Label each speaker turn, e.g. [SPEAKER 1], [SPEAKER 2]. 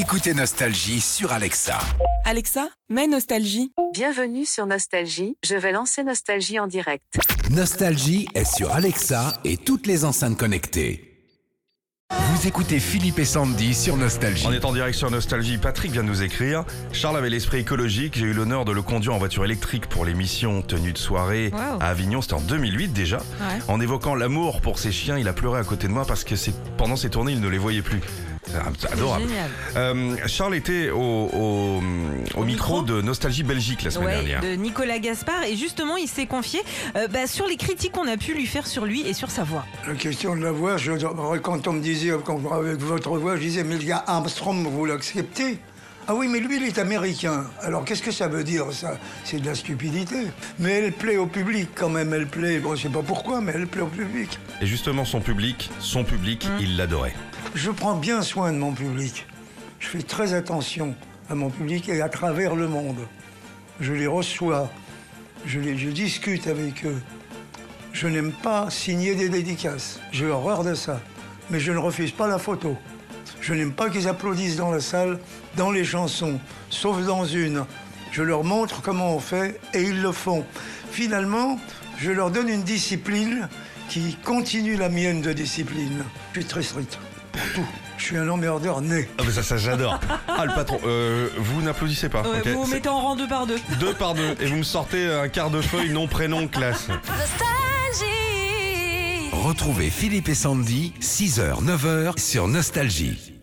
[SPEAKER 1] Écoutez Nostalgie sur Alexa.
[SPEAKER 2] Alexa, mets Nostalgie.
[SPEAKER 3] Bienvenue sur Nostalgie, je vais lancer Nostalgie en direct.
[SPEAKER 1] Nostalgie est sur Alexa et toutes les enceintes connectées. Vous écoutez Philippe et Sandy sur Nostalgie.
[SPEAKER 4] On est en direct sur Nostalgie. Patrick vient de nous écrire. Charles avait l'esprit écologique. J'ai eu l'honneur de le conduire en voiture électrique pour l'émission Tenue de soirée
[SPEAKER 2] Wow.
[SPEAKER 4] à Avignon. C'était en 2008 déjà. En évoquant l'amour pour ses chiens, il a pleuré à côté de moi parce que c'est pendant ses tournées, il ne les voyait plus. C'est adorable. Euh, Charles était au, au- au micro
[SPEAKER 5] micro
[SPEAKER 4] de Nostalgie Belgique la semaine
[SPEAKER 5] Ouais,
[SPEAKER 4] dernière.
[SPEAKER 5] de Nicolas Gaspard et justement il s'est confié euh, bah, sur les critiques qu'on a pu lui faire sur lui et sur sa voix.
[SPEAKER 6] La question de la voix, je, quand on me disait quand- avec votre voix, je disais, mais il y a Armstrong, vous l'acceptez? Ah oui, mais lui, il est américain. Alors qu'est-ce que ça veut dire, ça? C'est de la stupidité. Mais elle plaît au public quand même, elle plaît. Bon, je sais pas pourquoi, mais elle plaît au public.
[SPEAKER 4] Et justement, son public, son public,
[SPEAKER 5] Mmh.
[SPEAKER 4] il l'adorait.
[SPEAKER 6] Je prends bien soin de mon public. Je fais très attention à mon public et à travers le monde. Je les reçois, je, les, je discute avec eux. Je n'aime pas signer des dédicaces. J'ai horreur de ça. Mais je ne refuse pas la photo. Je n'aime pas qu'ils applaudissent dans la salle, dans les chansons, sauf dans une. Je leur montre comment on fait et ils le font. Finalement, je leur donne une discipline qui continue la mienne de discipline. Je suis très strict pour tout. Je suis un emmerdeur né.
[SPEAKER 4] Ah, mais ça, ça j'adore. Ah, le patron, euh, vous n'applaudissez pas.
[SPEAKER 5] Ouais, vous vous mettez en rang deux par deux.
[SPEAKER 4] Deux par deux. Et vous me sortez un quart de feuille, nom, prénom, classe.
[SPEAKER 1] Retrouvez Philippe et Sandy, 6h, 9h sur Nostalgie.